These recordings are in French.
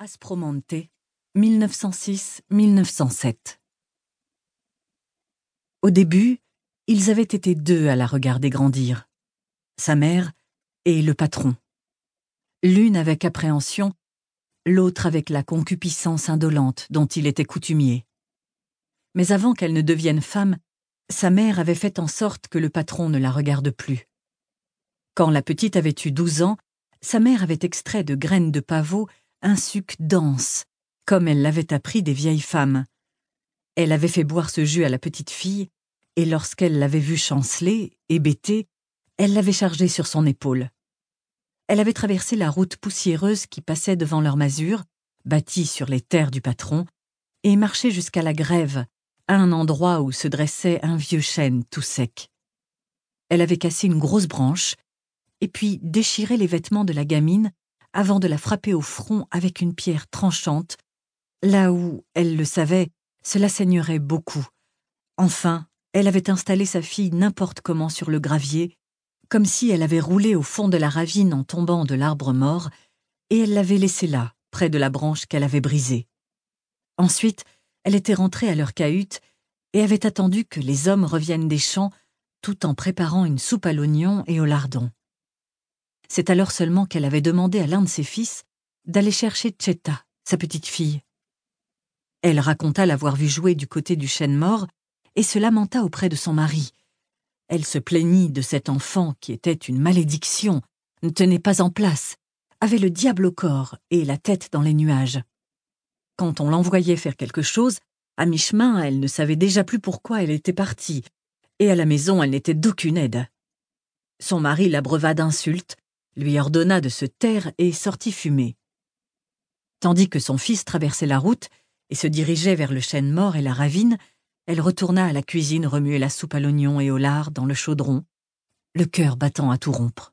Aspromonte, 1906-1907. Au début, ils avaient été deux à la regarder grandir, sa mère et le patron. L'une avec appréhension, l'autre avec la concupiscence indolente dont il était coutumier. Mais avant qu'elle ne devienne femme, sa mère avait fait en sorte que le patron ne la regarde plus. Quand la petite avait eu douze ans, sa mère avait extrait de graines de pavot un suc dense, comme elle l'avait appris des vieilles femmes. Elle avait fait boire ce jus à la petite fille, et lorsqu'elle l'avait vue chanceler, hébétée, elle l'avait chargé sur son épaule. Elle avait traversé la route poussiéreuse qui passait devant leur masure, bâtie sur les terres du patron, et marché jusqu'à la grève, à un endroit où se dressait un vieux chêne tout sec. Elle avait cassé une grosse branche, et puis déchiré les vêtements de la gamine avant de la frapper au front avec une pierre tranchante, là où, elle le savait, cela saignerait beaucoup. Enfin, elle avait installé sa fille n'importe comment sur le gravier, comme si elle avait roulé au fond de la ravine en tombant de l'arbre mort, et elle l'avait laissée là, près de la branche qu'elle avait brisée. Ensuite, elle était rentrée à leur cahute et avait attendu que les hommes reviennent des champs tout en préparant une soupe à l'oignon et au lardon. C'est alors seulement qu'elle avait demandé à l'un de ses fils d'aller chercher Cheta, sa petite fille. Elle raconta l'avoir vue jouer du côté du chêne mort et se lamenta auprès de son mari. Elle se plaignit de cet enfant qui était une malédiction, ne tenait pas en place, avait le diable au corps et la tête dans les nuages. Quand on l'envoyait faire quelque chose, à mi-chemin, elle ne savait déjà plus pourquoi elle était partie, et à la maison, elle n'était d'aucune aide. Son mari l'abreuva d'insultes, lui ordonna de se taire et sortit fumer. Tandis que son fils traversait la route et se dirigeait vers le chêne mort et la ravine, elle retourna à la cuisine remuer la soupe à l'oignon et au lard dans le chaudron, le cœur battant à tout rompre.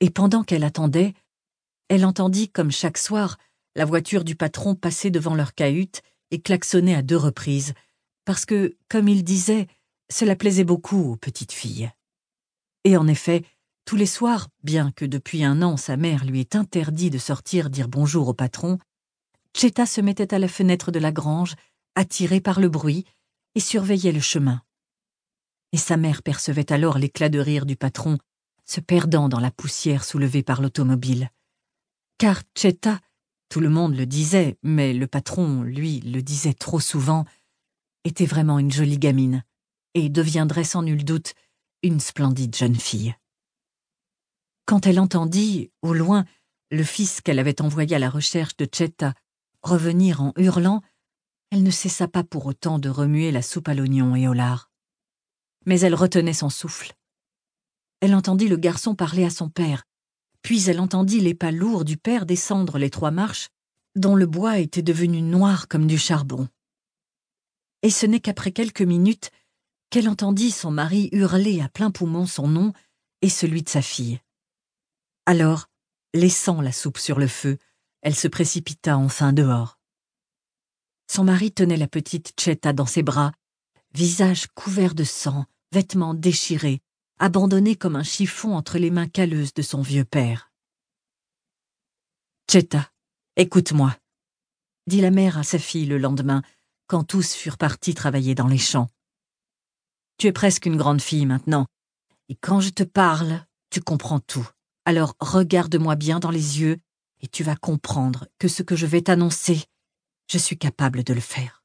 Et pendant qu'elle attendait, elle entendit, comme chaque soir, la voiture du patron passer devant leur cahute et klaxonner à deux reprises, parce que, comme il disait, cela plaisait beaucoup aux petites filles. Et en effet, tous les soirs, bien que depuis un an sa mère lui ait interdit de sortir dire bonjour au patron, Cheta se mettait à la fenêtre de la grange, attirée par le bruit, et surveillait le chemin. Et sa mère percevait alors l'éclat de rire du patron, se perdant dans la poussière soulevée par l'automobile. Car Cheta, tout le monde le disait, mais le patron, lui, le disait trop souvent, était vraiment une jolie gamine, et deviendrait sans nul doute une splendide jeune fille. Quand elle entendit, au loin, le fils qu'elle avait envoyé à la recherche de Cheta revenir en hurlant, elle ne cessa pas pour autant de remuer la soupe à l'oignon et au lard. Mais elle retenait son souffle. Elle entendit le garçon parler à son père, puis elle entendit les pas lourds du père descendre les trois marches, dont le bois était devenu noir comme du charbon. Et ce n'est qu'après quelques minutes qu'elle entendit son mari hurler à plein poumon son nom et celui de sa fille. Alors, laissant la soupe sur le feu, elle se précipita enfin dehors. Son mari tenait la petite Cheta dans ses bras, visage couvert de sang, vêtements déchirés, abandonné comme un chiffon entre les mains calleuses de son vieux père. Cheta, écoute-moi, dit la mère à sa fille le lendemain, quand tous furent partis travailler dans les champs. Tu es presque une grande fille maintenant, et quand je te parle, tu comprends tout. Alors regarde-moi bien dans les yeux et tu vas comprendre que ce que je vais t'annoncer, je suis capable de le faire.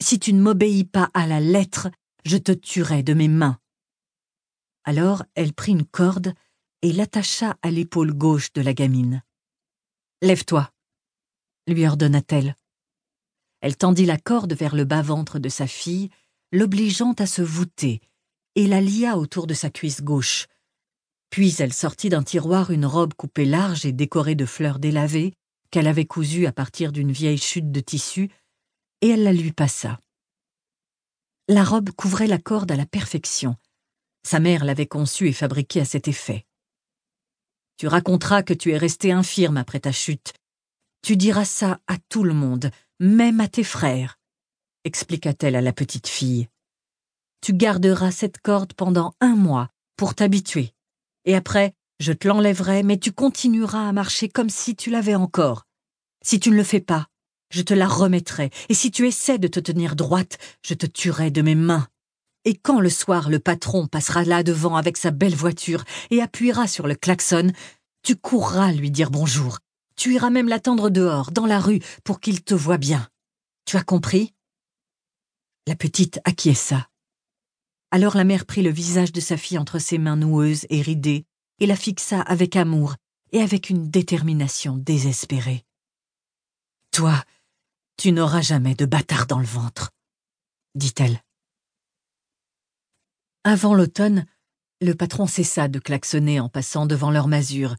Si tu ne m'obéis pas à la lettre, je te tuerai de mes mains. Alors elle prit une corde et l'attacha à l'épaule gauche de la gamine. Lève-toi, lui ordonna-t-elle. Elle tendit la corde vers le bas-ventre de sa fille, l'obligeant à se voûter, et la lia autour de sa cuisse gauche, puis elle sortit d'un tiroir une robe coupée large et décorée de fleurs délavées, qu'elle avait cousue à partir d'une vieille chute de tissu, et elle la lui passa. La robe couvrait la corde à la perfection. Sa mère l'avait conçue et fabriquée à cet effet. Tu raconteras que tu es resté infirme après ta chute. Tu diras ça à tout le monde, même à tes frères, expliqua-t-elle à la petite fille. Tu garderas cette corde pendant un mois pour t'habituer et après, je te l'enlèverai, mais tu continueras à marcher comme si tu l'avais encore. Si tu ne le fais pas, je te la remettrai, et si tu essaies de te tenir droite, je te tuerai de mes mains. Et quand le soir le patron passera là devant avec sa belle voiture et appuiera sur le klaxon, tu courras lui dire bonjour. Tu iras même l'attendre dehors, dans la rue, pour qu'il te voie bien. Tu as compris? La petite acquiesça. Alors la mère prit le visage de sa fille entre ses mains noueuses et ridées et la fixa avec amour et avec une détermination désespérée. Toi, tu n'auras jamais de bâtard dans le ventre, dit-elle. Avant l'automne, le patron cessa de klaxonner en passant devant leur masure,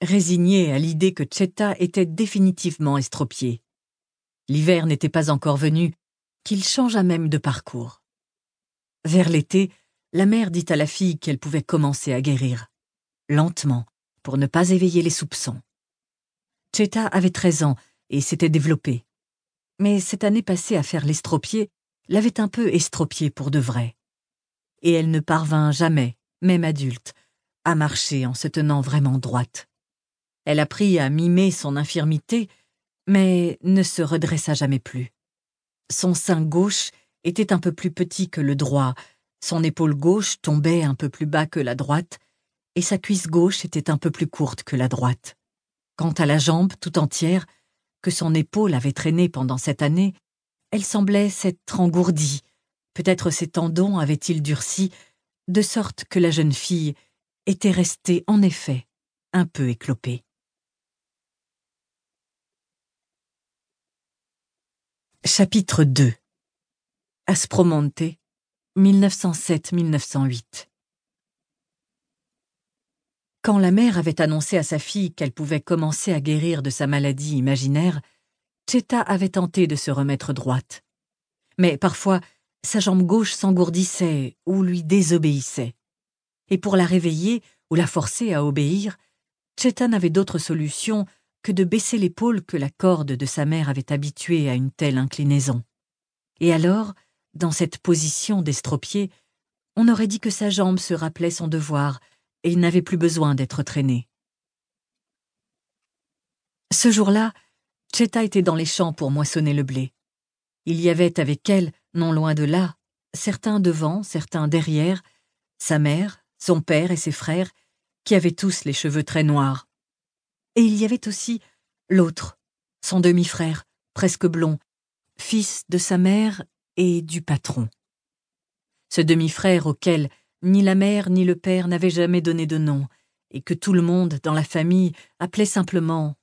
résigné à l'idée que Cheta était définitivement estropié. L'hiver n'était pas encore venu, qu'il changea même de parcours. Vers l'été, la mère dit à la fille qu'elle pouvait commencer à guérir, lentement, pour ne pas éveiller les soupçons. Cheta avait treize ans et s'était développée mais cette année passée à faire l'estropié l'avait un peu estropiée pour de vrai. Et elle ne parvint jamais, même adulte, à marcher en se tenant vraiment droite. Elle apprit à mimer son infirmité, mais ne se redressa jamais plus. Son sein gauche était un peu plus petit que le droit, son épaule gauche tombait un peu plus bas que la droite, et sa cuisse gauche était un peu plus courte que la droite. Quant à la jambe tout entière, que son épaule avait traînée pendant cette année, elle semblait s'être engourdie. Peut-être ses tendons avaient-ils durci, de sorte que la jeune fille était restée en effet un peu éclopée. Chapitre 2 Aspromonte, 1907-1908 quand la mère avait annoncé à sa fille qu'elle pouvait commencer à guérir de sa maladie imaginaire, Cheta avait tenté de se remettre droite. Mais parfois, sa jambe gauche s'engourdissait ou lui désobéissait. Et pour la réveiller ou la forcer à obéir, Cheta n'avait d'autre solution que de baisser l'épaule que la corde de sa mère avait habituée à une telle inclinaison. Et alors, dans cette position d'estropié, on aurait dit que sa jambe se rappelait son devoir et il n'avait plus besoin d'être traîné. Ce jour-là, Cheta était dans les champs pour moissonner le blé. Il y avait avec elle, non loin de là, certains devant, certains derrière, sa mère, son père et ses frères, qui avaient tous les cheveux très noirs. Et il y avait aussi l'autre, son demi-frère, presque blond, fils de sa mère et du patron. Ce demi-frère auquel ni la mère ni le père n'avaient jamais donné de nom, et que tout le monde dans la famille appelait simplement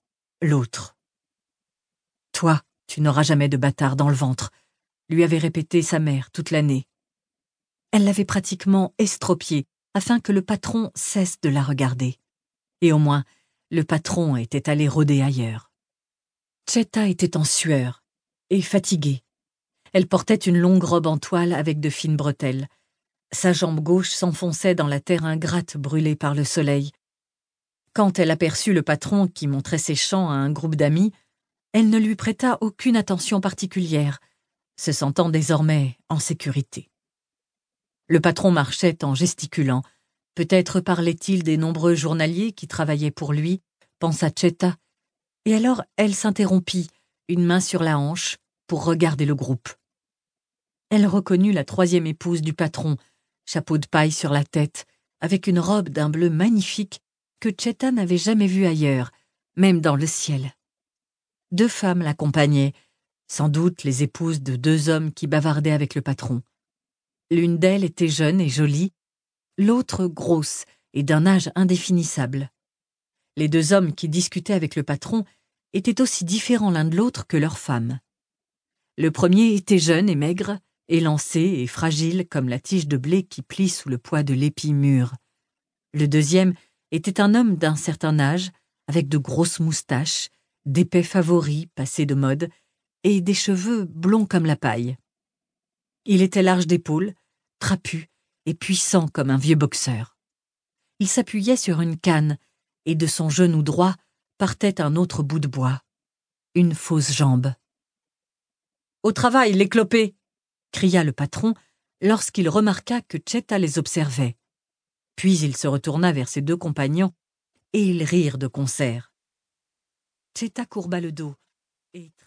l'autre. Toi, tu n'auras jamais de bâtard dans le ventre, lui avait répété sa mère toute l'année. Elle l'avait pratiquement estropié afin que le patron cesse de la regarder. Et au moins, le patron était allé rôder ailleurs. Cheta était en sueur et fatiguée. Elle portait une longue robe en toile avec de fines bretelles, sa jambe gauche s'enfonçait dans la terre ingrate brûlée par le soleil. Quand elle aperçut le patron qui montrait ses champs à un groupe d'amis, elle ne lui prêta aucune attention particulière, se sentant désormais en sécurité. Le patron marchait en gesticulant. Peut-être parlait-il des nombreux journaliers qui travaillaient pour lui, pensa Cheta, et alors elle s'interrompit, une main sur la hanche, pour regarder le groupe. Elle reconnut la troisième épouse du patron, chapeau de paille sur la tête, avec une robe d'un bleu magnifique que Cheta n'avait jamais vue ailleurs, même dans le ciel. Deux femmes l'accompagnaient, sans doute les épouses de deux hommes qui bavardaient avec le patron. L'une d'elles était jeune et jolie, l'autre grosse et d'un âge indéfinissable. Les deux hommes qui discutaient avec le patron étaient aussi différents l'un de l'autre que leurs femmes. Le premier était jeune et maigre, élancé et fragile comme la tige de blé qui plie sous le poids de l'épi mûr. Le deuxième était un homme d'un certain âge, avec de grosses moustaches, d'épais favoris passés de mode, et des cheveux blonds comme la paille. Il était large d'épaules, trapu et puissant comme un vieux boxeur. Il s'appuyait sur une canne, et de son genou droit partait un autre bout de bois, une fausse jambe. Au travail, les clopés cria le patron lorsqu'il remarqua que Cheta les observait. Puis il se retourna vers ses deux compagnons et ils rirent de concert. Cheta courba le dos, être